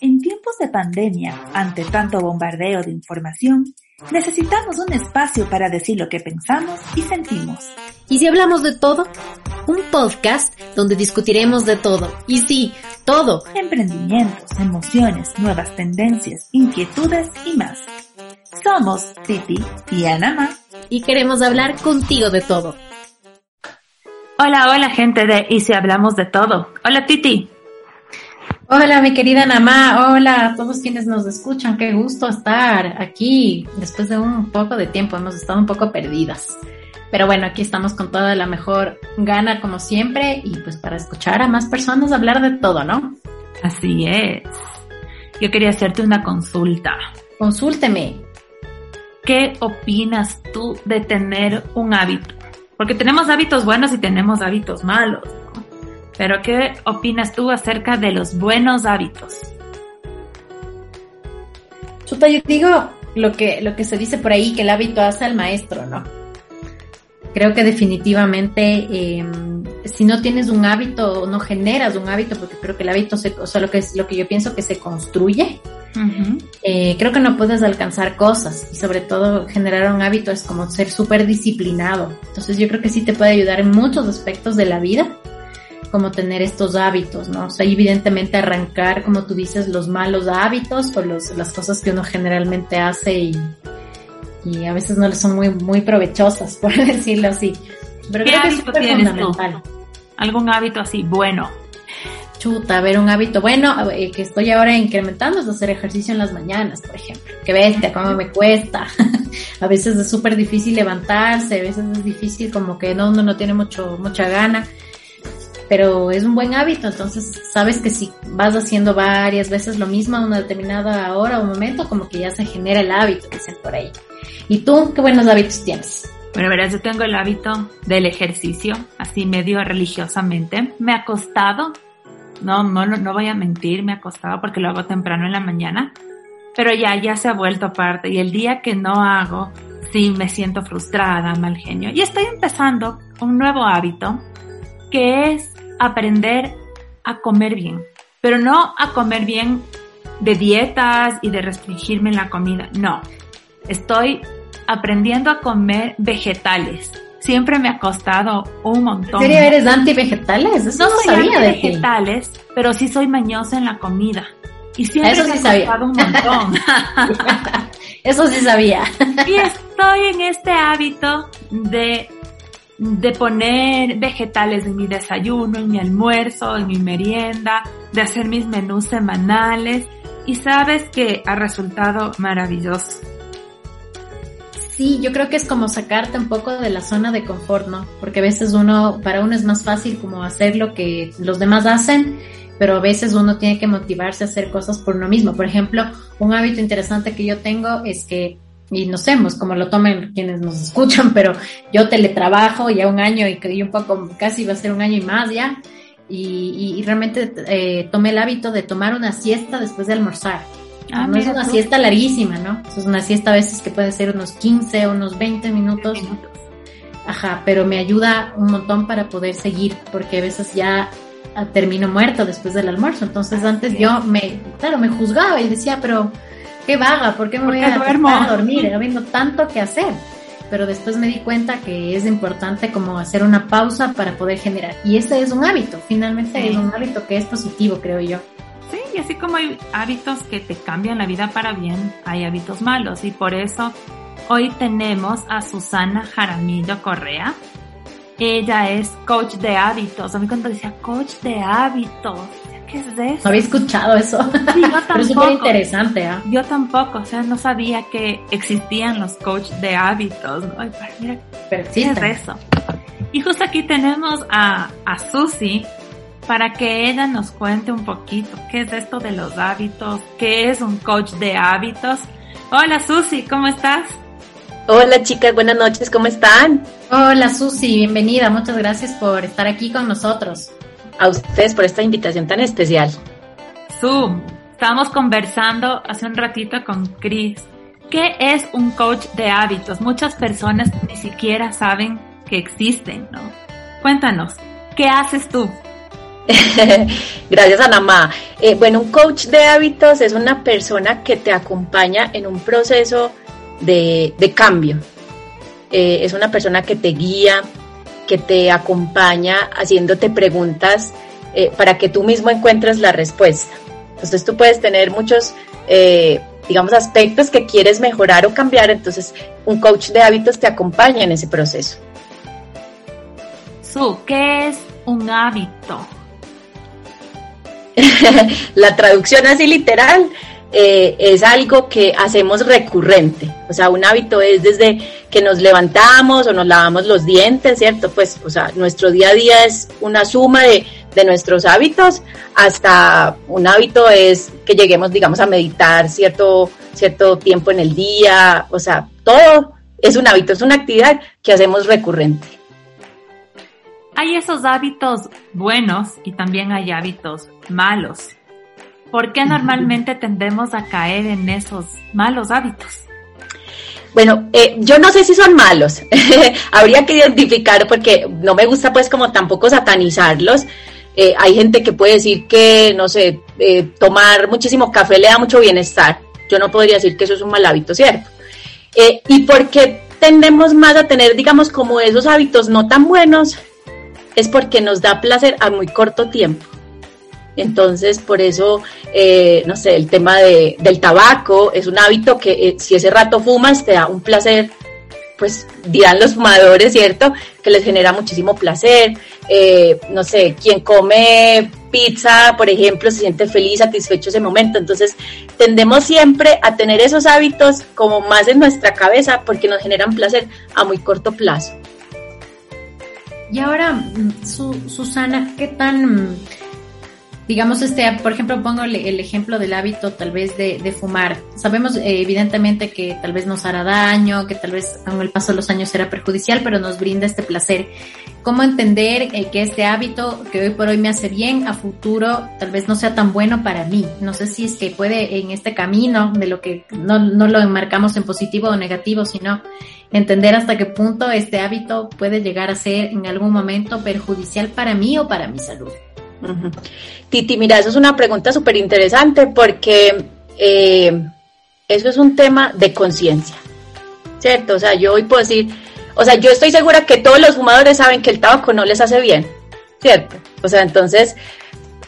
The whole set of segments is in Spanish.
En tiempos de pandemia, ante tanto bombardeo de información, necesitamos un espacio para decir lo que pensamos y sentimos. ¿Y si hablamos de todo? Un podcast donde discutiremos de todo. Y sí, todo. Emprendimientos, emociones, nuevas tendencias, inquietudes y más. Somos Titi y Anama. Y queremos hablar contigo de todo. Hola, hola gente de Y si hablamos de todo. Hola Titi. Hola, mi querida Namá. Hola a todos quienes nos escuchan. Qué gusto estar aquí después de un poco de tiempo. Hemos estado un poco perdidas. Pero bueno, aquí estamos con toda la mejor gana como siempre y pues para escuchar a más personas hablar de todo, ¿no? Así es. Yo quería hacerte una consulta. Consúlteme. ¿Qué opinas tú de tener un hábito? Porque tenemos hábitos buenos y tenemos hábitos malos. Pero ¿qué opinas tú acerca de los buenos hábitos? Chuta, yo digo lo que, lo que se dice por ahí, que el hábito hace al maestro, ¿no? Creo que definitivamente em, si no tienes un hábito o no generas un hábito, porque creo que el hábito, se, o sea, lo que, es, lo que yo pienso que se construye, eh, creo que no puedes alcanzar cosas y sobre todo generar un hábito es como ser súper disciplinado. Entonces yo creo que sí te puede ayudar en muchos aspectos de la vida como tener estos hábitos, ¿no? O sea, evidentemente arrancar, como tú dices, los malos hábitos o los, las cosas que uno generalmente hace y, y a veces no le son muy, muy provechosas, por decirlo así. Pero ¿Qué hábito tienes fundamental. ¿Algún hábito así bueno? Chuta, a ver, un hábito bueno eh, que estoy ahora incrementando es hacer ejercicio en las mañanas, por ejemplo. Qué bestia, cómo me cuesta. a veces es súper difícil levantarse, a veces es difícil como que no, uno no tiene mucho, mucha gana pero es un buen hábito, entonces sabes que si vas haciendo varias veces lo mismo a una determinada hora o momento, como que ya se genera el hábito, dicen por ahí. ¿Y tú qué buenos hábitos tienes? Bueno, verás, yo tengo el hábito del ejercicio, así medio religiosamente. Me ha costado, no, no, no voy a mentir, me ha costado porque lo hago temprano en la mañana, pero ya, ya se ha vuelto parte y el día que no hago, sí me siento frustrada, mal genio. Y estoy empezando un nuevo hábito que es aprender a comer bien, pero no a comer bien de dietas y de restringirme en la comida, no. Estoy aprendiendo a comer vegetales. Siempre me ha costado un montón. ¿En serio eres anti-vegetales? Eso no, soy sabía de vegetales, pero sí soy mañosa en la comida. Y siempre Eso me sí ha costado un montón. Eso sí sabía. y estoy en este hábito de de poner vegetales en mi desayuno, en mi almuerzo, en mi merienda, de hacer mis menús semanales y sabes que ha resultado maravilloso. Sí, yo creo que es como sacarte un poco de la zona de confort, ¿no? Porque a veces uno, para uno es más fácil como hacer lo que los demás hacen, pero a veces uno tiene que motivarse a hacer cosas por uno mismo. Por ejemplo, un hábito interesante que yo tengo es que y no sé, como lo tomen quienes nos escuchan, pero yo teletrabajo ya un año y, un poco, casi va a ser un año y más ya, y, realmente eh, tomé el hábito de tomar una siesta después de almorzar. Ah, no es una siesta larguísima, ¿no? Es una siesta a veces que puede ser unos 15, unos 20 minutos. Ajá, pero me ayuda un montón para poder seguir, porque a veces ya termino muerto después del almuerzo. Entonces antes yo me, claro, me juzgaba y decía, pero qué vaga, ¿por qué me voy a, a dormir? Habiendo tanto que hacer. Pero después me di cuenta que es importante como hacer una pausa para poder generar. Y ese es un hábito, finalmente es un hábito que es positivo, creo yo. Sí, y así como hay hábitos que te cambian la vida para bien, hay hábitos malos. Y por eso hoy tenemos a Susana Jaramillo Correa. Ella es coach de hábitos. A mí cuando decía coach de hábitos, ¿qué es eso? No había escuchado eso. Sí, yo tampoco. Pero es súper interesante, ¿ah? Yo tampoco, o sea, no sabía que existían los coaches de hábitos. Ay, mira, ¿qué es eso? Y justo aquí tenemos a, a Susi para que ella nos cuente un poquito qué es esto de los hábitos, qué es un coach de hábitos. Hola Susi, ¿cómo estás? Hola chicas, buenas noches, ¿cómo están? Hola Susi, bienvenida, muchas gracias por estar aquí con nosotros a ustedes por esta invitación tan especial. Zoom, estábamos conversando hace un ratito con Chris. ¿Qué es un coach de hábitos? Muchas personas ni siquiera saben que existen, ¿no? Cuéntanos, ¿qué haces tú? Gracias, Anamá. Eh, bueno, un coach de hábitos es una persona que te acompaña en un proceso de, cambio. Eh, es una persona que te guía, que te acompaña haciéndote preguntas eh, para que tú mismo encuentres la respuesta. Entonces tú puedes tener muchos, digamos, aspectos que quieres mejorar o cambiar, entonces un coach de hábitos te acompaña en ese proceso. Su, ¿qué es un hábito? la traducción así literal eh, es algo que hacemos recurrente. O sea, un hábito es desde que nos levantamos o nos lavamos los dientes, ¿cierto? Pues, o sea, nuestro día a día es una suma de, de nuestros hábitos, hasta un hábito es que lleguemos, digamos, a meditar cierto, cierto tiempo en el día. O sea, todo es un hábito, es una actividad que hacemos recurrente. Hay esos hábitos buenos y también hay hábitos malos. ¿Por qué normalmente tendemos a caer en esos malos hábitos? Bueno, eh, yo no sé si son malos. Habría que identificar porque no me gusta pues como tampoco satanizarlos. Eh, hay gente que puede decir que, no sé, eh, tomar muchísimo café le da mucho bienestar. Yo no podría decir que eso es un mal hábito, ¿cierto? ¿Y por qué tendemos más a tener, digamos, como esos hábitos no tan buenos? es porque nos da placer a muy corto tiempo. Entonces, por eso, eh, no sé, el tema de, del tabaco es un hábito que eh, si ese rato fumas te da un placer, pues dirán los fumadores, ¿cierto? Que les genera muchísimo placer. Eh, no sé, quien come pizza, por ejemplo, se siente feliz, satisfecho ese momento. Entonces, tendemos siempre a tener esos hábitos como más en nuestra cabeza porque nos generan placer a muy corto plazo. Y ahora, mm, Susana, ¿qué tan, digamos, este, por ejemplo, pongo el, ejemplo del hábito tal vez de, fumar. Sabemos eh, evidentemente que tal vez nos hará daño, que tal vez con el paso de los años será perjudicial, pero nos brinda este placer. ¿Cómo entender eh, que este hábito que hoy por hoy me hace bien, a futuro tal vez no sea tan bueno para mí? No sé si es que puede en este camino de lo que no, no lo enmarcamos en positivo o negativo, sino entender hasta qué punto este hábito puede llegar a ser en algún momento perjudicial para mí o para mi salud. Titi, mira, eso es una pregunta súper interesante porque eh, eso es un tema de conciencia, ¿cierto? O sea, yo hoy puedo decir, o sea, yo estoy segura que todos los fumadores saben que el tabaco no les hace bien, ¿cierto? O sea, entonces,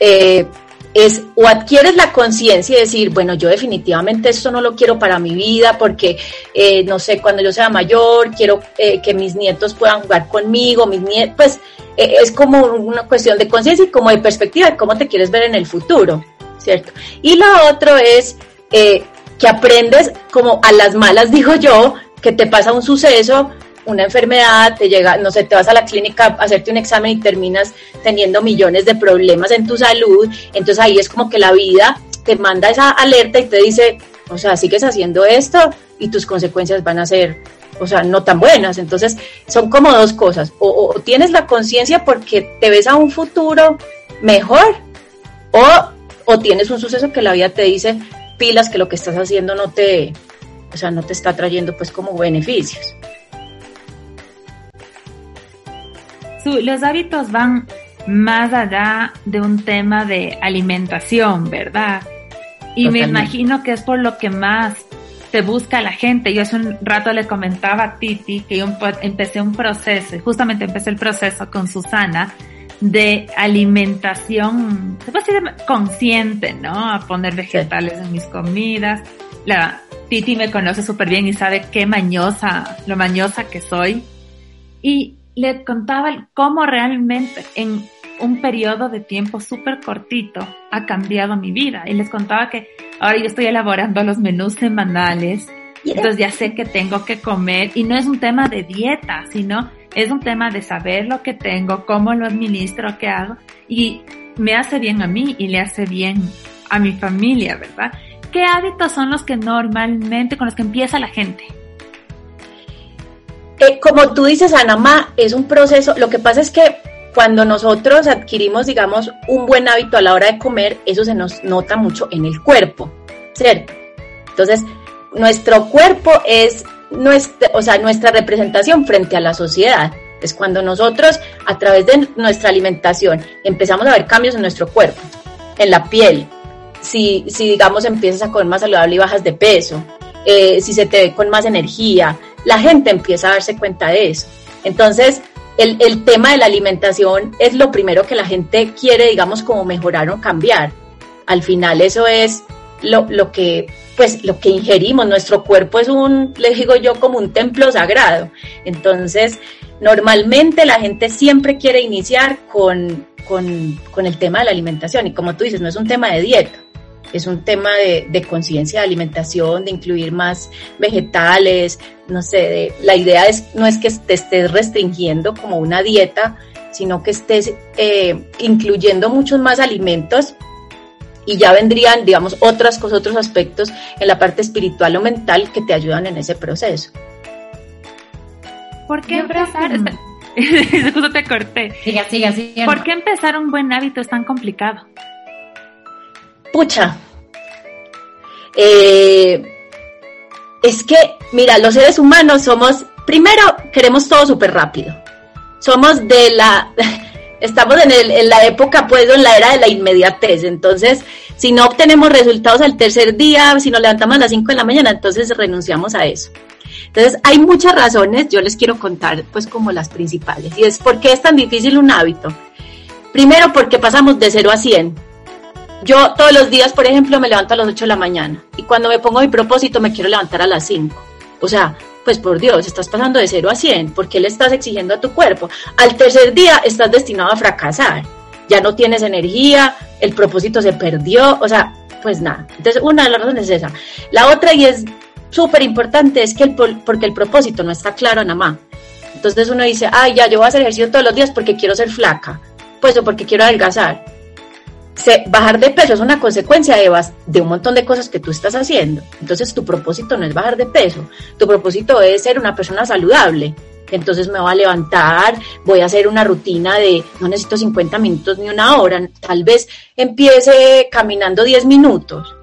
eh, es o adquieres la conciencia y decir, bueno, yo definitivamente esto no lo quiero para mi vida porque, eh, no sé, cuando yo sea mayor, quiero que mis nietos puedan jugar conmigo, mis nietos, pues es como una cuestión de conciencia y como de perspectiva de cómo te quieres ver en el futuro, ¿cierto? Y lo otro es que aprendes como a las malas, digo yo, que te pasa un suceso, una enfermedad, te llega, no sé, te vas a la clínica a hacerte un examen y terminas teniendo millones de problemas en tu salud, entonces ahí es como que la vida te manda esa alerta y te dice, o sea, sigues haciendo esto y tus consecuencias van a ser, o sea, no tan buenas. Entonces, son como dos cosas, o, tienes la conciencia porque te ves a un futuro mejor, o, o tienes un suceso que la vida te dice, pilas que lo que estás haciendo no te, o sea, no te está trayendo pues como beneficios. los hábitos van más allá de un tema de alimentación, ¿verdad? Y me imagino que es por lo que más te busca la gente. Yo hace un rato le comentaba a Titi que yo empecé un proceso, justamente empecé el proceso con Susana, de alimentación, se puede decir consciente, ¿no? A poner vegetales en mis comidas. La Titi me conoce súper bien y sabe qué mañosa, lo mañosa que soy. Y le contaba cómo realmente en un periodo de tiempo súper cortito ha cambiado mi vida. Y les contaba que ahora yo estoy elaborando los menús semanales, entonces ya sé que tengo que comer y no es un tema de dieta, sino es un tema de saber lo que tengo, cómo lo administro, qué hago y me hace bien a mí y le hace bien a mi familia, ¿verdad? ¿Qué hábitos son los que normalmente con los que empieza la gente? Eh, como tú dices, Anamá, es un proceso, lo que pasa es que cuando nosotros adquirimos, digamos, un buen hábito a la hora de comer, eso se nos nota mucho en el cuerpo, ¿cierto? Entonces, nuestro cuerpo es nuestra, o sea, nuestra representación frente a la sociedad. Es cuando nosotros, a través de nuestra alimentación, empezamos a ver cambios en nuestro cuerpo, en la piel. Si, si digamos, empiezas a comer más saludable y bajas de peso, eh, si se te ve con más energía, la gente empieza a darse cuenta de eso. Entonces, el, el, tema de la alimentación es lo primero que la gente quiere, digamos, como mejorar o cambiar. Al final eso es lo, lo que pues lo que ingerimos, nuestro cuerpo es un, le digo yo, como un templo sagrado. Entonces, normalmente la gente siempre quiere iniciar con, con, con el tema de la alimentación y como tú dices, no es un tema de dieta, es un tema de, de conciencia de alimentación, de incluir más vegetales, no sé, de, la idea es, no es que te estés restringiendo como una dieta, sino que estés eh, incluyendo muchos más alimentos y ya vendrían, digamos, otras cosas, otros aspectos en la parte espiritual o mental que te ayudan en ese proceso. ¿Por qué empezar? Justo te corté. Siga, siga, siga. ¿Por qué empezar un buen hábito es tan complicado? Pucha. Eh, es que, mira, los seres humanos somos, primero, queremos todo súper rápido. Somos de la, estamos en, el, en la época, pues, en la era de la inmediatez. Entonces, si no obtenemos resultados al tercer día, si nos levantamos a las 5 de la mañana, entonces renunciamos a eso. Entonces, hay muchas razones, yo les quiero contar, pues, como las principales. Y es, ¿por qué es tan difícil un hábito? Primero, porque pasamos de 0 a 100. Yo todos los días, por ejemplo, me levanto a las 8 de la mañana y cuando me pongo mi propósito me quiero levantar a las 5. O sea, pues por Dios, estás pasando de 0 a 100, ¿por qué le estás exigiendo a tu cuerpo? Al tercer día estás destinado a fracasar, ya no tienes energía, el propósito se perdió, o sea, pues nada. Entonces, una de las razones es esa. La otra, y es súper importante, es que el, porque el propósito no está claro nada más. Entonces uno dice, ay, ya, yo voy a hacer ejercicio todos los días porque quiero ser flaca, pues o porque quiero adelgazar. Se, bajar de peso es una consecuencia de, de un montón de cosas que tú estás haciendo. Entonces tu propósito no es bajar de peso, tu propósito es ser una persona saludable. Entonces me voy a levantar, voy a hacer una rutina de no necesito 50 minutos ni una hora, tal vez empiece caminando 10 minutos.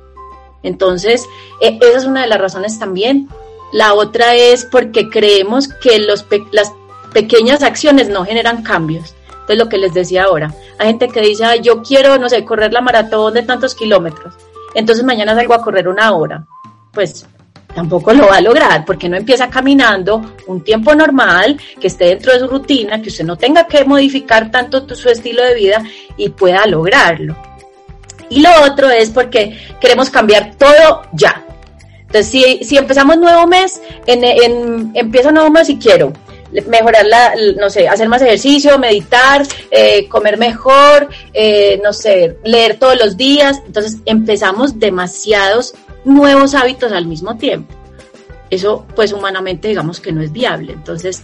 Entonces, eh, esa es una de las razones también. La otra es porque creemos que los pe las pequeñas acciones no generan cambios. Entonces, lo que les decía ahora, hay gente que dice, yo quiero, no sé, correr la maratón de tantos kilómetros. Entonces, mañana salgo a correr una hora. Pues tampoco lo va a lograr porque no empieza caminando un tiempo normal, que esté dentro de su rutina, que usted no tenga que modificar tanto su estilo de vida y pueda lograrlo. Y lo otro es porque queremos cambiar todo ya. Entonces, si, si empezamos nuevo mes, en, en, empiezo nuevo mes y quiero mejorar la, no sé, hacer más ejercicio, meditar, eh, comer mejor, eh, no sé, leer todos los días. Entonces empezamos demasiados nuevos hábitos al mismo tiempo. Eso, pues humanamente, digamos que no es viable. Entonces,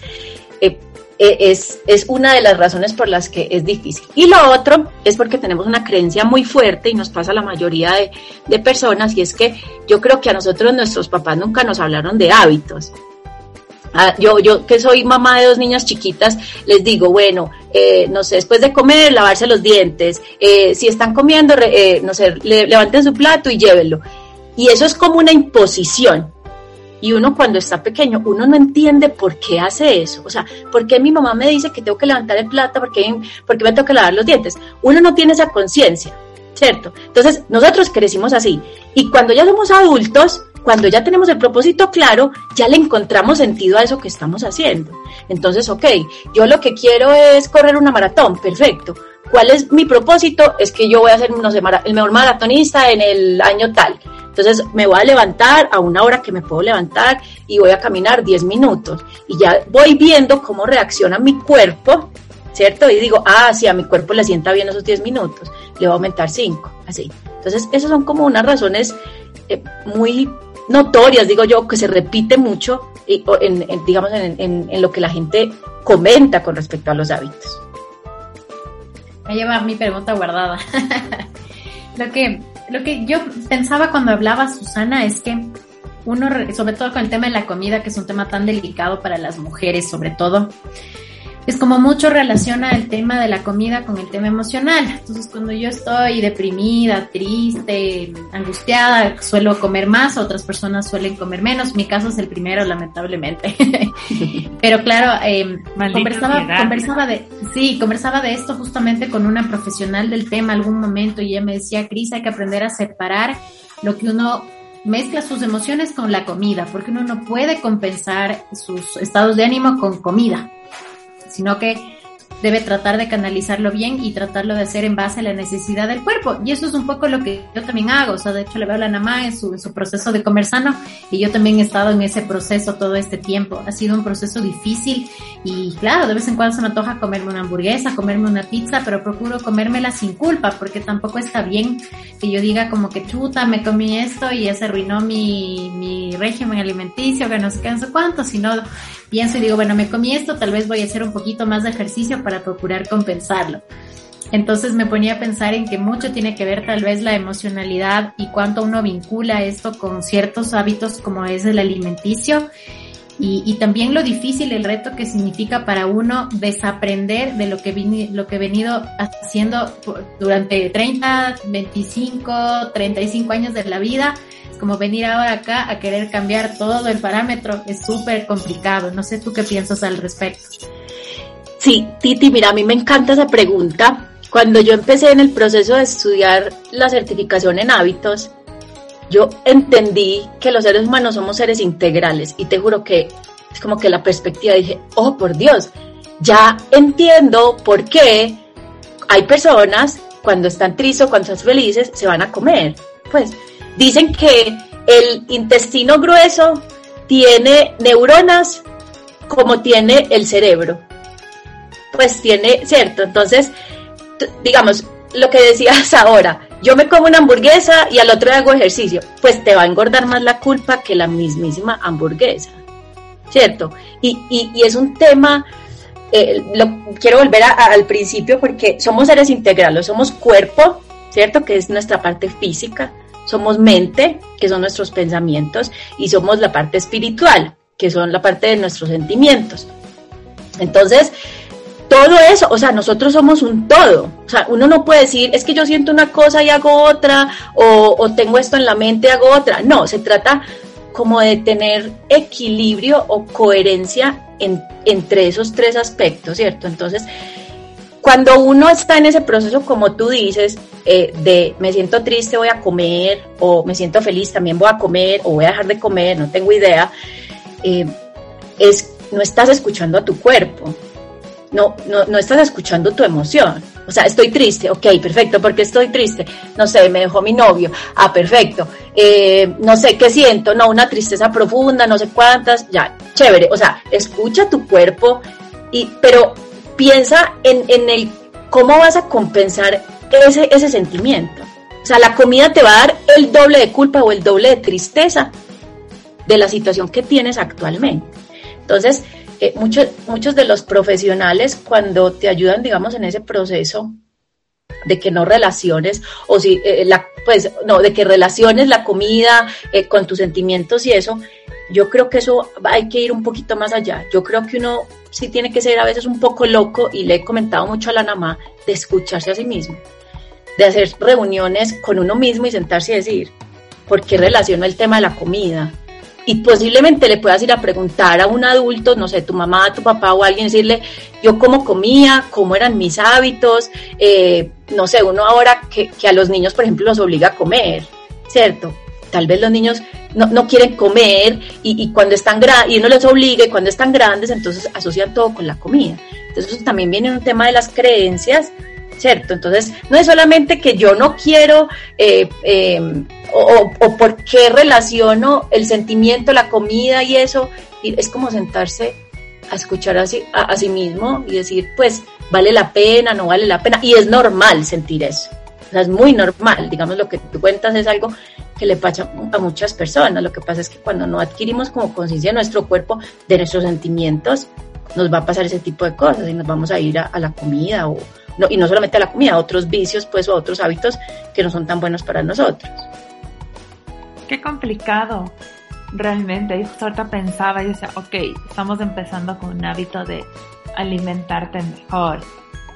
eh, es, es una de las razones por las que es difícil. Y lo otro es porque tenemos una creencia muy fuerte y nos pasa a la mayoría de, de personas y es que yo creo que a nosotros nuestros papás nunca nos hablaron de hábitos. Ah, yo, yo que soy mamá de dos niñas chiquitas, les digo, bueno, eh, no sé, después de comer, lavarse los dientes, eh, si están comiendo, eh, no sé, le, levanten su plato y llévenlo. Y eso es como una imposición. Y uno cuando está pequeño, uno no entiende por qué hace eso. O sea, ¿por qué mi mamá me dice que tengo que levantar el plato? ¿Por qué, por qué me tengo que lavar los dientes? Uno no tiene esa conciencia, ¿cierto? Entonces, nosotros crecimos así. Y cuando ya somos adultos, cuando ya tenemos el propósito claro, ya le encontramos sentido a eso que estamos haciendo. Entonces, ok, yo lo que quiero es correr una maratón, perfecto. ¿Cuál es mi propósito? Es que yo voy a ser, el mejor maratonista en el año tal. Entonces me voy a levantar a una hora que me puedo levantar y voy a caminar 10 minutos. Y ya voy viendo cómo reacciona mi cuerpo, ¿cierto? Y digo, ah, sí, a mi cuerpo le sienta bien esos 10 minutos, le voy a aumentar 5, así. Entonces, esas son como unas razones eh, muy notorias, digo yo, que se repite mucho, en, en, digamos, en, lo que la gente comenta con respecto a los hábitos. Me lleva mi pregunta guardada. lo que lo que yo pensaba cuando hablaba Susana es que uno, sobre todo con el tema de la comida, que es un tema tan delicado para las mujeres, sobre todo, es como mucho relaciona el tema de la comida con el tema emocional. Entonces, cuando yo estoy deprimida, triste, angustiada, suelo comer más, otras personas suelen comer menos. Mi caso es el primero, lamentablemente. Pero claro, eh, conversaba, conversaba de, sí, conversaba de esto justamente con una profesional del tema algún momento y ella me decía, Cris, hay que aprender a separar lo que uno mezcla sus emociones con la comida, porque uno no puede compensar sus estados de ánimo con comida sino que debe tratar de canalizarlo bien y tratarlo de hacer en base a la necesidad del cuerpo. Y eso es un poco lo que yo también hago. O sea, de hecho le veo a la Namá en su, en su proceso de comer sano y yo también he estado en ese proceso todo este tiempo. Ha sido un proceso difícil y claro, de vez en cuando se me antoja comerme una hamburguesa, comerme una pizza, pero procuro comérmela sin culpa porque tampoco está bien que yo diga como que chuta, me comí esto y ya se arruinó mi, mi régimen alimenticio, que no sé qué, no sé cuánto, sino pienso y digo, bueno, me comí esto, tal vez voy a hacer un poquito más de ejercicio para procurar compensarlo. Entonces me ponía a pensar en que mucho tiene que ver tal vez la emocionalidad y cuánto uno vincula esto con ciertos hábitos como es el alimenticio y, también lo difícil, el reto que significa para uno desaprender de lo que, lo que he venido haciendo durante 30, 25, 35 años de la vida como venir ahora acá a querer cambiar todo el parámetro es súper complicado. No sé tú qué piensas al respecto. Sí, Titi, mira, a mí me encanta esa pregunta. Cuando yo empecé en el proceso de estudiar la certificación en hábitos, yo entendí que los seres humanos somos seres integrales y te juro que es como que la perspectiva dije, oh por Dios, ya entiendo por qué hay personas cuando están tristes o cuando están felices se van a comer. Pues Dicen que el intestino grueso tiene neuronas como tiene el cerebro. Pues tiene, cierto, entonces, digamos, lo que decías ahora, yo me como una hamburguesa y al otro día hago ejercicio, pues te va a engordar más la culpa que la mismísima hamburguesa, ¿cierto? Y, es un tema, eh, lo, quiero volver al principio porque somos seres integrales, somos cuerpo, ¿cierto? Que es nuestra parte física, somos mente, que son nuestros pensamientos, y somos la parte espiritual, que son la parte de nuestros sentimientos. Entonces, todo eso, o sea, nosotros somos un todo. O sea, uno no puede decir, es que yo siento una cosa y hago otra, o, tengo esto en la mente y hago otra. No, se trata como de tener equilibrio o coherencia entre esos tres aspectos, ¿cierto? Entonces, cuando uno está en ese proceso, como tú dices, eh, de me siento triste, voy a comer, o me siento feliz, también voy a comer, o voy a dejar de comer, no tengo idea, eh, es, no estás escuchando a tu cuerpo, no, no, no estás escuchando tu emoción. O sea, estoy triste, ok, perfecto, porque estoy triste? No sé, me dejó mi novio, ah, perfecto. Eh, no sé qué siento, no, una tristeza profunda, no sé cuántas, ya, chévere. O sea, escucha tu cuerpo, y, pero piensa en, en el cómo vas a compensar ese, ese sentimiento. O sea, la comida te va a dar el doble de culpa o el doble de tristeza de la situación que tienes actualmente. Entonces, eh, muchos, muchos de los profesionales cuando te ayudan, digamos, en ese proceso de que no relaciones, o si, eh, la, pues, no, de que relaciones la comida eh, con tus sentimientos y eso, yo creo que eso hay que ir un poquito más allá. Yo creo que uno sí tiene que ser a veces un poco loco, y le he comentado mucho a la mamá, de escucharse a sí mismo, de hacer reuniones con uno mismo y sentarse y decir, ¿por qué relaciono el tema de la comida? Y posiblemente le puedas ir a preguntar a un adulto, no sé, tu mamá, tu papá o alguien, decirle, yo cómo comía, cómo eran mis hábitos, eh, no sé, uno ahora que, que a los niños, por ejemplo, los obliga a comer, ¿cierto? Tal vez los niños no, no quieren comer y, cuando están y uno les obliga y cuando están grandes, entonces asocian todo con la comida. Entonces también viene un tema de las creencias, ¿cierto? Entonces no es solamente que yo no quiero eh, em, o, por qué relaciono el sentimiento, la comida y eso, es como sentarse a escuchar así, a, a sí mismo y decir, pues, vale la pena, no vale la pena, y es normal sentir eso. O sea, es muy normal, digamos, lo que tú cuentas es algo que le pasa a muchas personas. Lo que pasa es que cuando no adquirimos como conciencia de nuestro cuerpo, de nuestros sentimientos, nos va a pasar ese tipo de cosas y nos vamos a ir a, la comida o, no, y no solamente a la comida, a otros vicios, pues, o a otros hábitos que no son tan buenos para nosotros. Qué complicado, realmente. Yo ahorita pensaba y decía, ok, estamos empezando con un hábito de alimentarte mejor,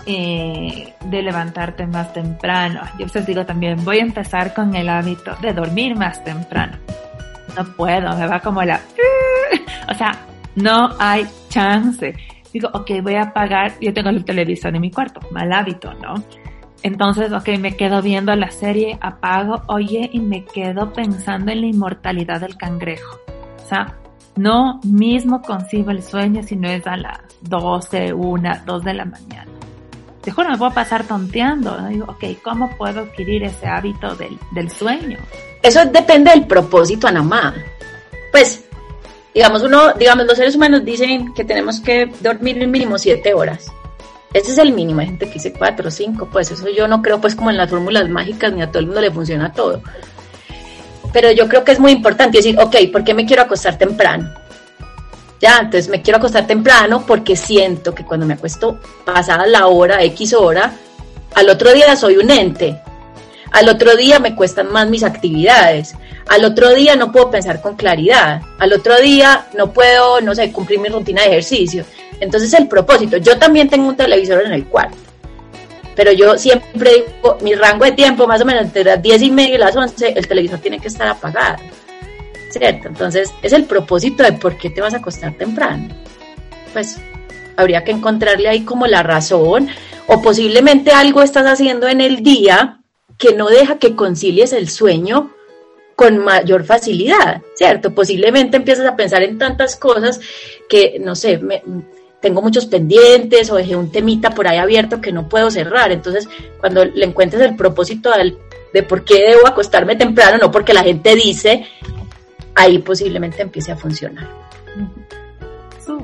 eh, de levantarte más temprano. Yo les digo también, voy a empezar con el hábito de dormir más temprano. No puedo, me va como la... O sea, no hay chance. Digo, ok, voy a apagar, yo tengo el televisor en mi cuarto, mal hábito, ¿no? Entonces, ok, me quedo viendo la serie, apago, oye, y me quedo pensando en la inmortalidad del cangrejo. O sea, no mismo concibo el sueño si no es a las 12, 1, 2 de la mañana. Te juro, me puedo pasar tonteando. Digo, ok, ¿cómo puedo adquirir ese hábito del, del sueño? Eso depende del propósito, Anamá. Pues, digamos, uno, digamos, los seres humanos dicen que tenemos que dormir mínimo 7 horas. Ese es el mínimo. Hay gente que dice 4 o 5. Pues eso yo no creo, pues, como en las fórmulas mágicas, ni a todo el mundo le funciona todo pero yo creo que es muy importante decir, ok, ¿por qué me quiero acostar temprano? Ya, entonces me quiero acostar temprano porque siento que cuando me acuesto pasada la hora, X hora, al otro día soy un ente. Al otro día me cuestan más mis actividades. Al otro día no puedo pensar con claridad. Al otro día no puedo, no sé, cumplir mi rutina de ejercicio. Entonces el propósito, yo también tengo un televisor en el cuarto pero yo siempre digo, mi rango de tiempo, más o menos entre las 10 y media y las 11, el televisor tiene que estar apagado. ¿Cierto? Entonces, es el propósito de por qué te vas a acostar temprano. Pues habría que encontrarle ahí como la razón, o posiblemente algo estás haciendo en el día que no deja que concilies el sueño con mayor facilidad, ¿cierto? Posiblemente empiezas a pensar en tantas cosas que, no sé, me, tengo muchos pendientes o dejé un temita por ahí abierto que no puedo cerrar. Entonces, cuando le encuentres el propósito de por qué debo acostarme temprano, no porque la gente dice, ahí posiblemente empiece a funcionar.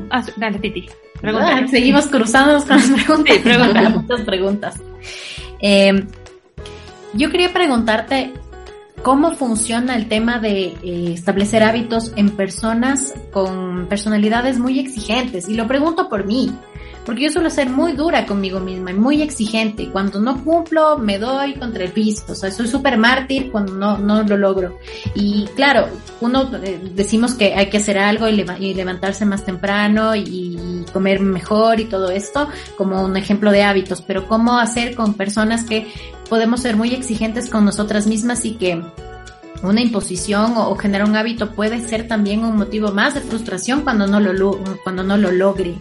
Ah, dale, Titi. Ah, seguimos cruzándonos con las preguntas. preguntas. Muchas preguntas. Eh, yo quería preguntarte cómo funciona el tema de eh, establecer hábitos en personas con personalidades muy exigentes. Y lo pregunto por mí, porque yo suelo ser muy dura conmigo misma y muy exigente. Cuando no cumplo, me doy contra el piso. O sea, soy súper mártir cuando no, no lo logro. Y claro, uno eh, decimos que hay que hacer algo y, y levantarse más temprano y, comer mejor y todo esto como un ejemplo de hábitos, pero cómo hacer con personas que podemos ser muy exigentes con nosotras mismas y que una imposición o, generar un hábito puede ser también un motivo más de frustración cuando no lo, cuando no lo logre.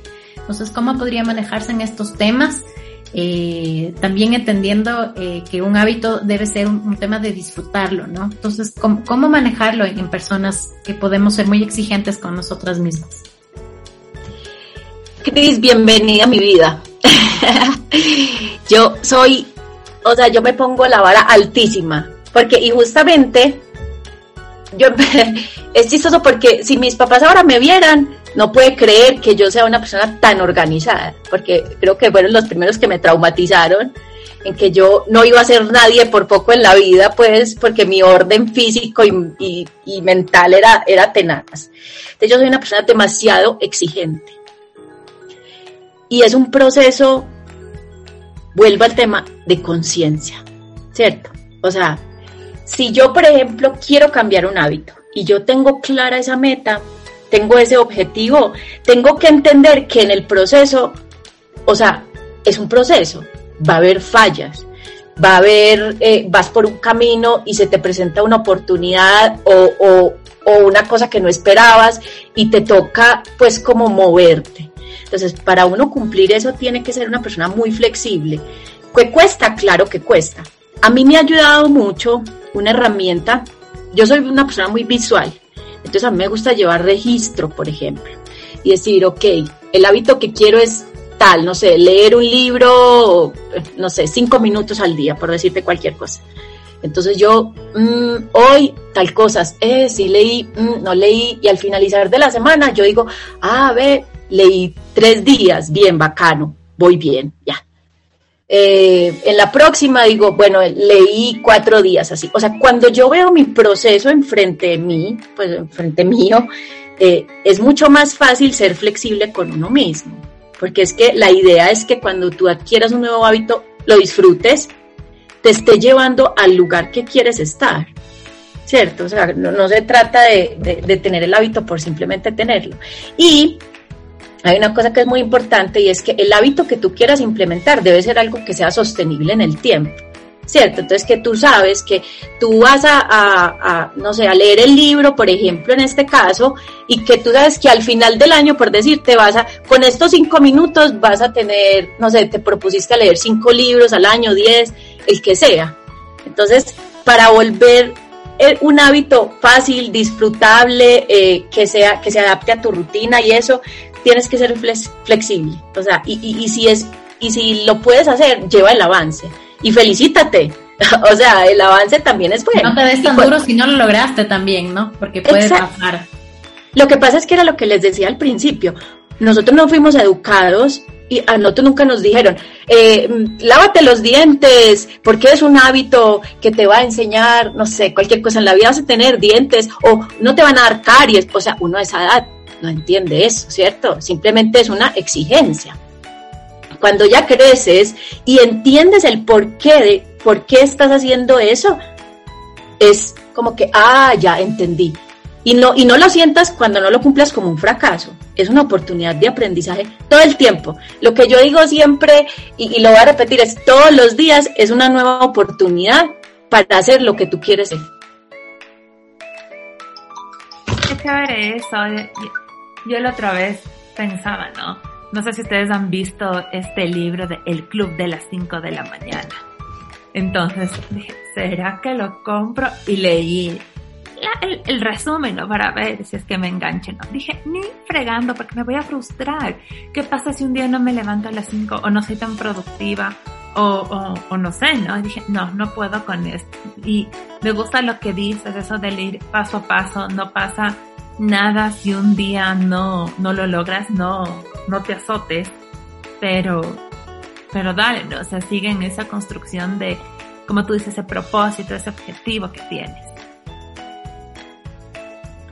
Entonces, ¿cómo podría manejarse en estos temas? Eh, también entendiendo eh, que un hábito debe ser un, tema de disfrutarlo, ¿no? Entonces, ¿cómo, manejarlo en, personas que podemos ser muy exigentes con nosotras mismas? Cris, bienvenida a mi vida. yo soy, o sea, yo me pongo la vara altísima, porque y justamente yo es chistoso porque si mis papás ahora me vieran, no puede creer que yo sea una persona tan organizada, porque creo que fueron los primeros que me traumatizaron en que yo no iba a ser nadie por poco en la vida, pues porque mi orden físico y, mental era, era tenaz. Entonces yo soy una persona demasiado exigente. Y es un proceso, vuelvo al tema de conciencia, ¿cierto? O sea, si yo, por ejemplo, quiero cambiar un hábito y yo tengo clara esa meta, tengo ese objetivo, tengo que entender que en el proceso, o sea, es un proceso, va a haber fallas, va a haber, eh, vas por un camino y se te presenta una oportunidad o, o, o una cosa que no esperabas y te toca pues como moverte. Entonces, para uno cumplir eso tiene que ser una persona muy flexible. ¿Qué cuesta? Claro que cuesta. A mí me ha ayudado mucho una herramienta. Yo soy una persona muy visual entonces a mí me gusta llevar registro, por ejemplo, y decir, ok, el hábito que quiero es tal, no sé, leer un libro, no sé, cinco minutos al día, por decirte cualquier cosa. Entonces yo, mm, hoy tal cosas, eh, sí leí, mm, no leí, y al finalizar de la semana yo digo, ah, ve, leí tres días, bien, bacano, voy bien, ya. Eh, en la próxima digo, bueno, leí cuatro días así. O sea, cuando yo veo mi proceso enfrente de mí, pues enfrente mío, eh, es mucho más fácil ser flexible con uno mismo. Porque es que la idea es que cuando tú adquieras un nuevo hábito, lo disfrutes, te esté llevando al lugar que quieres estar. ¿Cierto? O sea, no, se trata de, de tener el hábito por simplemente tenerlo. Y hay una cosa que es muy importante y es que el hábito que tú quieras implementar debe ser algo que sea sostenible en el tiempo. ¿Cierto? Entonces que tú sabes que tú vas a, no sé, a leer el libro, por ejemplo, en este caso, y que tú sabes que al final del año, por decirte, vas a, con estos cinco minutos vas a tener, no sé, te propusiste a leer cinco libros al año, diez, el que sea. Entonces, para volver eh, un hábito fácil, disfrutable, eh, que sea, que se adapte a tu rutina y eso, tienes que ser flexible. O sea, y, y, si es, y si lo puedes hacer, lleva el avance. Y felicítate. o sea, el avance también es bueno. No te des tan duro si no lo lograste también, ¿no? Porque puede pasar. Lo que pasa es que era lo que les decía al principio. Nosotros no fuimos educados y a nosotros nunca nos dijeron, eh, lávate los dientes, porque es un hábito que te va a enseñar, no sé, cualquier cosa en la vida vas a tener dientes o no te van a dar caries. O sea, uno a esa edad no entiende eso, ¿cierto? Simplemente es una exigencia. Cuando ya creces y entiendes el porqué de por qué estás haciendo eso, es como que, ah, ya entendí. Y no, y no lo sientas cuando no lo cumplas como un fracaso. Es una oportunidad de aprendizaje todo el tiempo. Lo que yo digo siempre, y, lo voy a repetir, es todos los días es una nueva oportunidad para hacer lo que tú quieres hacer. Qué chévere eso. Yo la otra vez pensaba, ¿no? No sé si ustedes han visto este libro de El Club de las 5 de la mañana. Entonces dije, ¿será que lo compro? Y leí el, resumen, ¿no? Para ver si es que me enganche, ¿no? Dije, ni fregando porque me voy a frustrar. ¿Qué pasa si un día no me levanto a las 5 o no soy tan productiva? O, o, no sé, ¿no? Y dije, no, no puedo con esto. Y me gusta lo que dices, eso de ir paso a paso, no pasa nada si un día no, no lo logras, no, no te azotes, pero, pero dale, ¿no? o sea, sigue en esa construcción de, como tú dices, ese propósito, ese objetivo que tienes.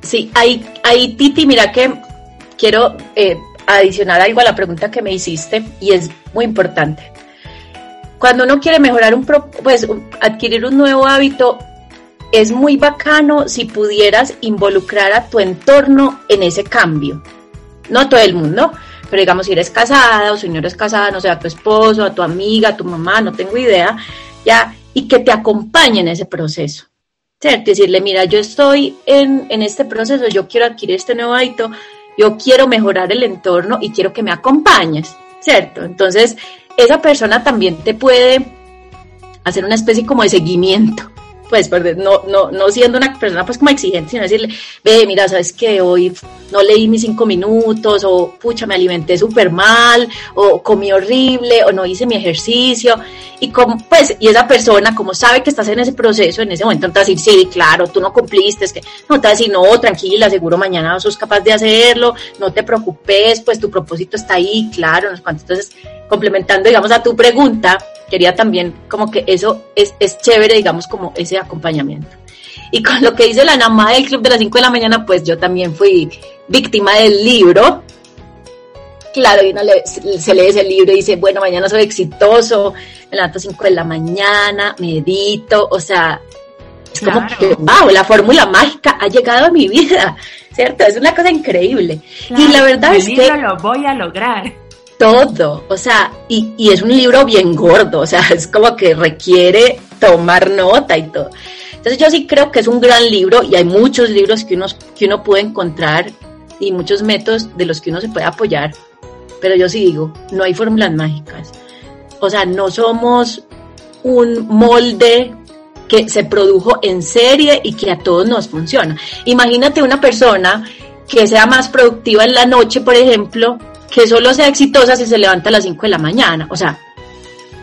Sí, ahí, ahí Titi, mira que quiero eh, adicionar algo a la pregunta que me hiciste y es muy importante. Cuando uno quiere mejorar un, pues adquirir un nuevo hábito, es muy bacano si pudieras involucrar a tu entorno en ese cambio. No todo el mundo, pero digamos si eres casada o si no eres casada, no sé, a tu esposo, a tu amiga, a tu mamá, no tengo idea, ya, y que te acompañe en ese proceso. ¿Cierto? Decirle, mira, yo estoy en, en este proceso, yo quiero adquirir este nuevo hábito, yo quiero mejorar el entorno y quiero que me acompañes, ¿cierto? Entonces, esa persona también te puede hacer una especie como de seguimiento pues no, no, no siendo una persona pues como exigente, sino decirle, ve, mira, sabes que hoy no leí mis cinco minutos, o pucha, me alimenté súper mal, o comí horrible, o no hice mi ejercicio, y como, pues, y esa persona, como sabe que estás en ese proceso, en ese momento, te va a decir, sí, claro, tú no cumpliste, es que, no, te va a decir, no, tranquila, seguro mañana sos capaz de hacerlo, no te preocupes, pues tu propósito está ahí, claro, entonces, complementando, digamos, a tu pregunta, quería también como que eso es, es chévere, digamos, como ese acompañamiento. Y con lo que dice la Namá del Club de las 5 de la mañana, pues yo también fui víctima del libro. Claro, y uno se lee ese libro y dice, bueno, mañana soy exitoso, me levanto a 5 de la mañana, medito, o sea, es como que, wow, la fórmula mágica ha llegado a mi vida, ¿cierto? Es una cosa increíble. y la verdad es que... lo voy a lograr todo, o sea, y, y, es un libro bien gordo, o sea, es como que requiere tomar nota y todo. Entonces yo sí creo que es un gran libro y hay muchos libros que uno, que uno puede encontrar y muchos métodos de los que uno se puede apoyar, pero yo sí digo, no hay fórmulas mágicas. O sea, no somos un molde que se produjo en serie y que a todos nos funciona. Imagínate una persona que sea más productiva en la noche, por ejemplo, que solo sea exitosa si se levanta a las 5 de la mañana. O sea,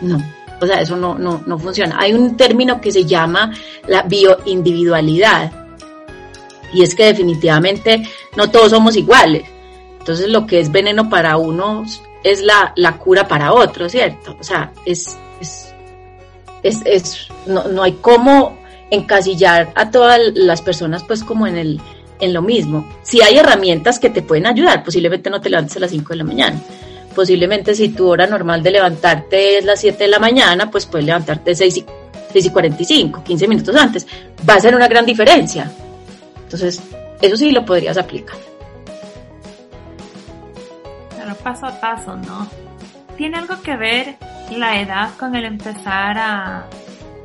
no. O sea, eso no, no, no funciona. Hay un término que se llama la bioindividualidad. Y es que definitivamente no todos somos iguales. Entonces lo que es veneno para unos es la, la cura para otros, ¿cierto? O sea, es, es, es, es no, no hay cómo encasillar a todas las personas pues como en el, en lo mismo. Si hay herramientas que te pueden ayudar, posiblemente no te levantes a las 5 de la mañana. Posiblemente si tu hora normal de levantarte es las 7 de la mañana, pues puedes levantarte 6 y, 6 y 45, 15 minutos antes. Va a ser una gran diferencia. Entonces, eso sí lo podrías aplicar. paso a paso, ¿no? ¿Tiene algo que ver la edad con el empezar a,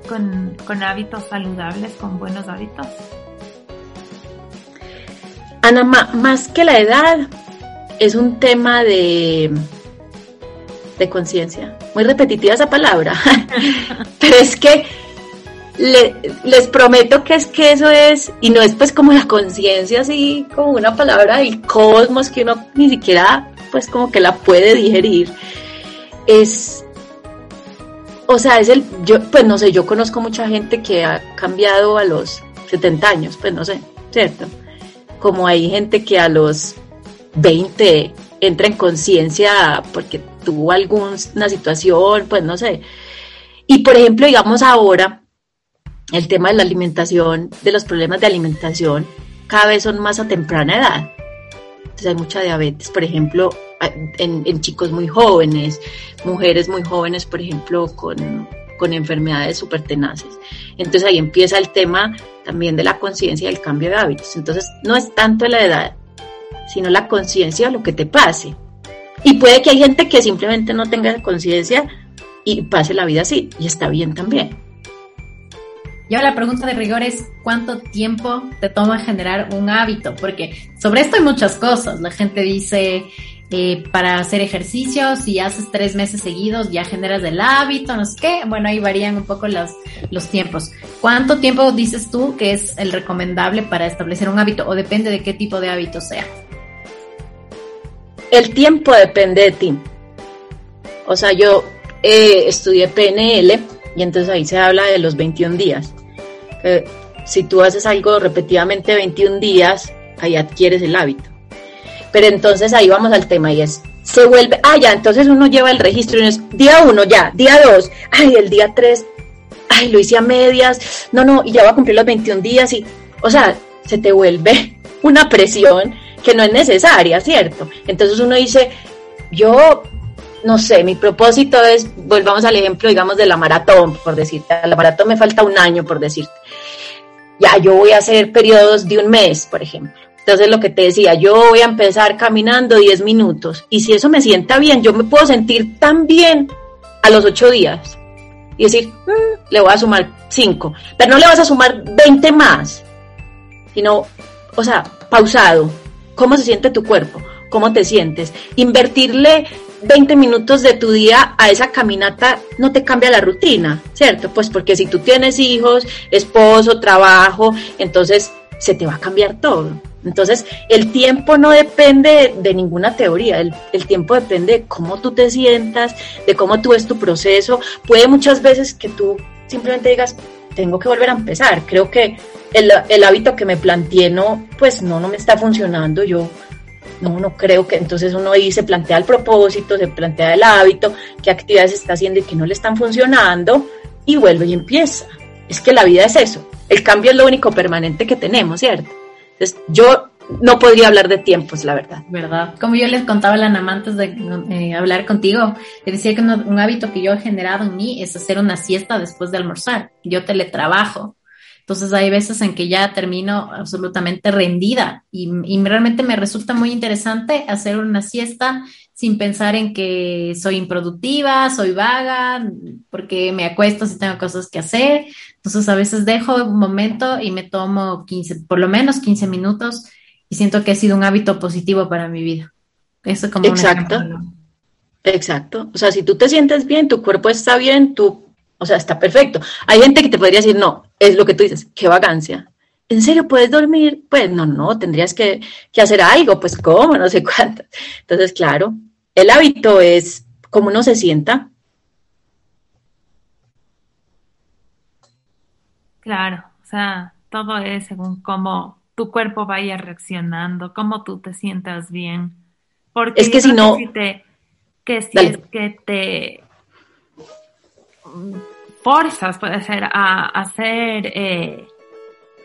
con, con hábitos saludables, con buenos hábitos? Ana, más que la edad, es un tema de, de conciencia. Muy repetitiva esa palabra, pero es que les prometo que es que eso es, y no es pues como la conciencia así, como una palabra del cosmos que uno ni siquiera pues como que la puede digerir. Es, o sea, es el, yo pues no sé, yo conozco mucha gente que ha cambiado a los 70 años, pues no sé, ¿cierto? Como hay gente que a los 20 entra en conciencia porque tuvo alguna situación, pues no sé. Y por ejemplo, digamos ahora, el tema de la alimentación, de los problemas de alimentación, cada vez son más a temprana edad. Entonces hay mucha diabetes, por ejemplo, en, chicos muy jóvenes, mujeres muy jóvenes, por ejemplo, con, con enfermedades súper tenaces. Entonces ahí empieza el tema también de la conciencia y el cambio de hábitos. Entonces no es tanto la edad, sino la conciencia de lo que te pase. Y puede que hay gente que simplemente no tenga conciencia y pase la vida así, y está bien también. Y ahora la pregunta de rigor es, ¿cuánto tiempo te toma generar un hábito? Porque sobre esto hay muchas cosas. La gente dice, eh, para hacer ejercicio, si haces tres meses seguidos ya generas el hábito, no sé qué. Bueno, ahí varían un poco los, los tiempos. ¿Cuánto tiempo dices tú que es el recomendable para establecer un hábito? O depende de qué tipo de hábito sea. El tiempo depende de ti. O sea, yo eh, estudié PNL y entonces ahí se habla de los 21 días. Eh, si tú haces algo repetidamente 21 días, ahí adquieres el hábito. Pero entonces ahí vamos al tema y es, se vuelve, ah, ya, entonces uno lleva el registro y es día uno, ya, día dos, ay, el día tres, ay, lo hice a medias, no, no, y ya va a cumplir los 21 días y, o sea, se te vuelve una presión que no es necesaria, ¿cierto? Entonces uno dice, yo, no sé, mi propósito es, volvamos al ejemplo, digamos, de la maratón, por decirte, a la maratón me falta un año, por decirte. Ya, yo voy a hacer periodos de un mes, por ejemplo. Entonces lo que te decía, yo voy a empezar caminando 10 minutos y si eso me sienta bien, yo me puedo sentir tan bien a los 8 días y decir, mm, le voy a sumar 5, pero no le vas a sumar 20 más, sino, o sea, pausado, cómo se siente tu cuerpo, cómo te sientes. Invertirle 20 minutos de tu día a esa caminata no te cambia la rutina, ¿cierto? Pues porque si tú tienes hijos, esposo, trabajo, entonces se te va a cambiar todo. Entonces, el tiempo no depende de, ninguna teoría, el, tiempo depende de cómo tú te sientas, de cómo tú ves tu proceso. Puede muchas veces que tú simplemente digas, tengo que volver a empezar. Creo que el, hábito que me planteé no, pues no, no me está funcionando, yo no, no creo que entonces uno ahí se plantea el propósito, se plantea el hábito, qué actividades está haciendo y que no le están funcionando y vuelve y empieza. Es que la vida es eso, el cambio es lo único permanente que tenemos, ¿cierto? Yo no podría hablar de tiempos, la verdad. ¿Verdad? Como yo les contaba a la Nama de eh, hablar contigo, le decía que un hábito que yo he generado en mí es hacer una siesta después de almorzar. Yo teletrabajo. Entonces hay veces en que ya termino absolutamente rendida y, realmente me resulta muy interesante hacer una siesta sin pensar en que soy improductiva, soy vaga, porque me acuesto si tengo cosas que hacer. Entonces a veces dejo un momento y me tomo 15, por lo menos 15 minutos y siento que ha sido un hábito positivo para mi vida. Eso como Exacto. Exacto. O sea, si tú te sientes bien, tu cuerpo está bien, tú o sea, está perfecto. Hay gente que te podría decir, no, es lo que tú dices, qué vagancia. ¿En serio puedes dormir? Pues no, no, tendrías que, hacer algo, pues cómo, no sé cuánto. Entonces, claro, el hábito es cómo uno se sienta. Claro, o sea, todo es según cómo tu cuerpo vaya reaccionando, cómo tú te sientas bien. Porque es que si no... Que si es que te forzas, puede ser, a hacer, eh,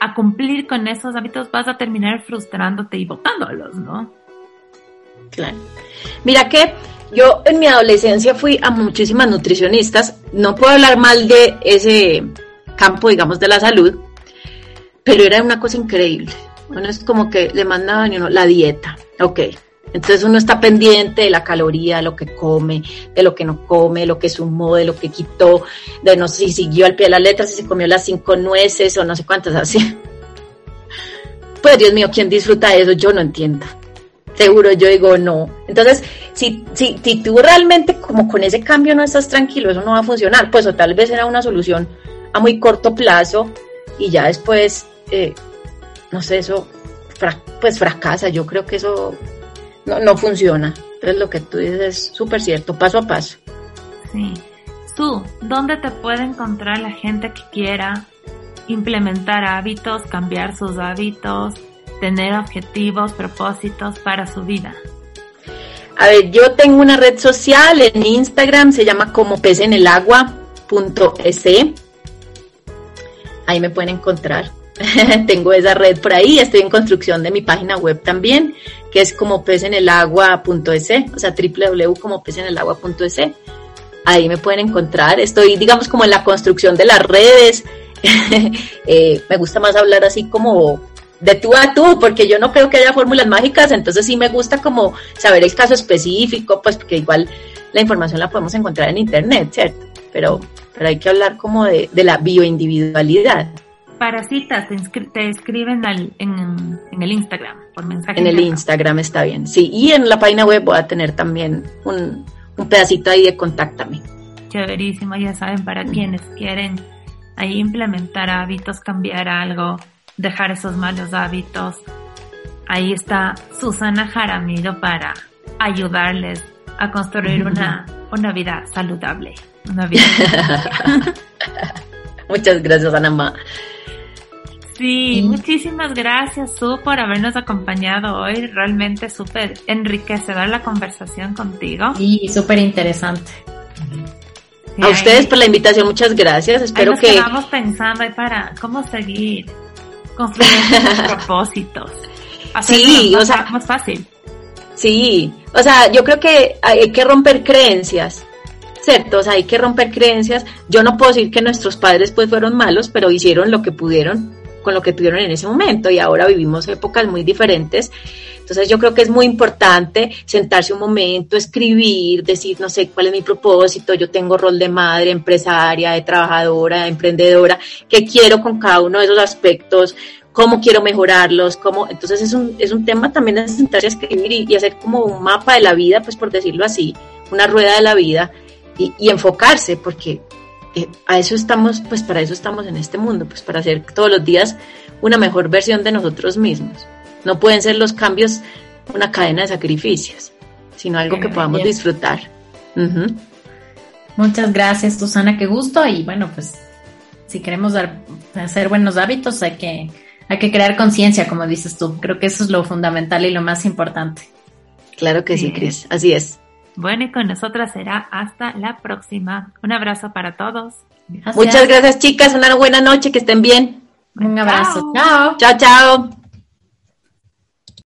a cumplir con esos hábitos, vas a terminar frustrándote y botándolos, ¿no? Claro. Mira que yo en mi adolescencia fui a muchísimas nutricionistas, no puedo hablar mal de ese campo, digamos, de la salud, pero era una cosa increíble. Bueno, es como que le mandaban uno la dieta, ok, Entonces uno está pendiente de la caloría, de lo que come, de lo que no come, de lo que sumó, de lo que quitó, de no sé si siguió al pie de la letra, si se comió las cinco nueces o no sé cuántas así. Pues Dios mío, ¿quién disfruta de eso? Yo no entiendo. Seguro yo digo no. Entonces, si, si, si tú realmente como con ese cambio no estás tranquilo, eso no va a funcionar. Pues o tal vez era una solución a muy corto plazo y ya después, eh, no sé, eso pues fracasa. Yo creo que eso no, no funciona. Entonces lo que tú dices es súper cierto, paso a paso. Sí. Tú, ¿dónde te puede encontrar la gente que quiera implementar hábitos, cambiar sus hábitos, tener objetivos, propósitos para su vida? A ver, yo tengo una red social en Instagram, se llama como pez en el agua.es. Ahí me pueden encontrar. tengo esa red por ahí, estoy en construcción de mi página web también, que es como pez en el agua.es, o sea, www.como.pesenelagua.es. Ahí me pueden encontrar. Estoy, digamos, como en la construcción de las redes. Eh, me gusta más hablar así como de tú a tú, porque yo no creo que haya fórmulas mágicas, entonces sí me gusta como saber el caso específico, pues porque igual la información la podemos encontrar en internet, ¿cierto? Pero, pero hay que hablar como de la bioindividualidad. Para citas, te, escriben en, el Instagram, por mensaje. En el Instagram está bien, sí. Y en la página web voy a tener también un, un pedacito ahí de contáctame. Chéverísimo, ya saben, para quienes quieren ahí implementar hábitos, cambiar algo, dejar esos malos hábitos. Ahí está Susana Jaramillo para ayudarles a construir una, una vida saludable. Una vida Muchas gracias, Anamá. Sí, muchísimas gracias, Su, por habernos acompañado hoy. Realmente súper enriquecedora la conversación contigo. Y súper interesante. a ustedes por la invitación, muchas gracias. Espero nos que. Estamos pensando para cómo seguir construyendo propósitos. sí, o sea, más fácil. Sí, o sea, yo creo que hay que romper creencias. ¿Cierto? O sea, hay que romper creencias. Yo no puedo decir que nuestros padres pues fueron malos, pero hicieron lo que pudieron con lo que tuvieron en ese momento y ahora vivimos épocas muy diferentes. Entonces yo creo que es muy importante sentarse un momento, escribir, decir, no sé cuál es mi propósito, yo tengo rol de madre, empresaria, de trabajadora, de emprendedora, qué quiero con cada uno de esos aspectos, cómo quiero mejorarlos, cómo, entonces es un, es un tema también de sentarse a escribir y, hacer como un mapa de la vida, pues por decirlo así, una rueda de la vida y, y enfocarse, porque eh, a eso estamos, pues para eso estamos en este mundo, pues para hacer todos los días una mejor versión de nosotros mismos. No pueden ser los cambios una cadena de sacrificios, sino algo que podamos disfrutar. Muchas gracias, Susana, qué gusto. Y bueno, pues si queremos dar, hacer buenos hábitos, hay que, hay que crear conciencia, como dices tú. Creo que eso es lo fundamental y lo más importante. Claro que sí, Cris, así es. Bueno, y con nosotras será hasta la próxima. Un abrazo para todos. Muchas gracias, chicas. Una buena noche, que estén bien. Un abrazo. Chao, chao.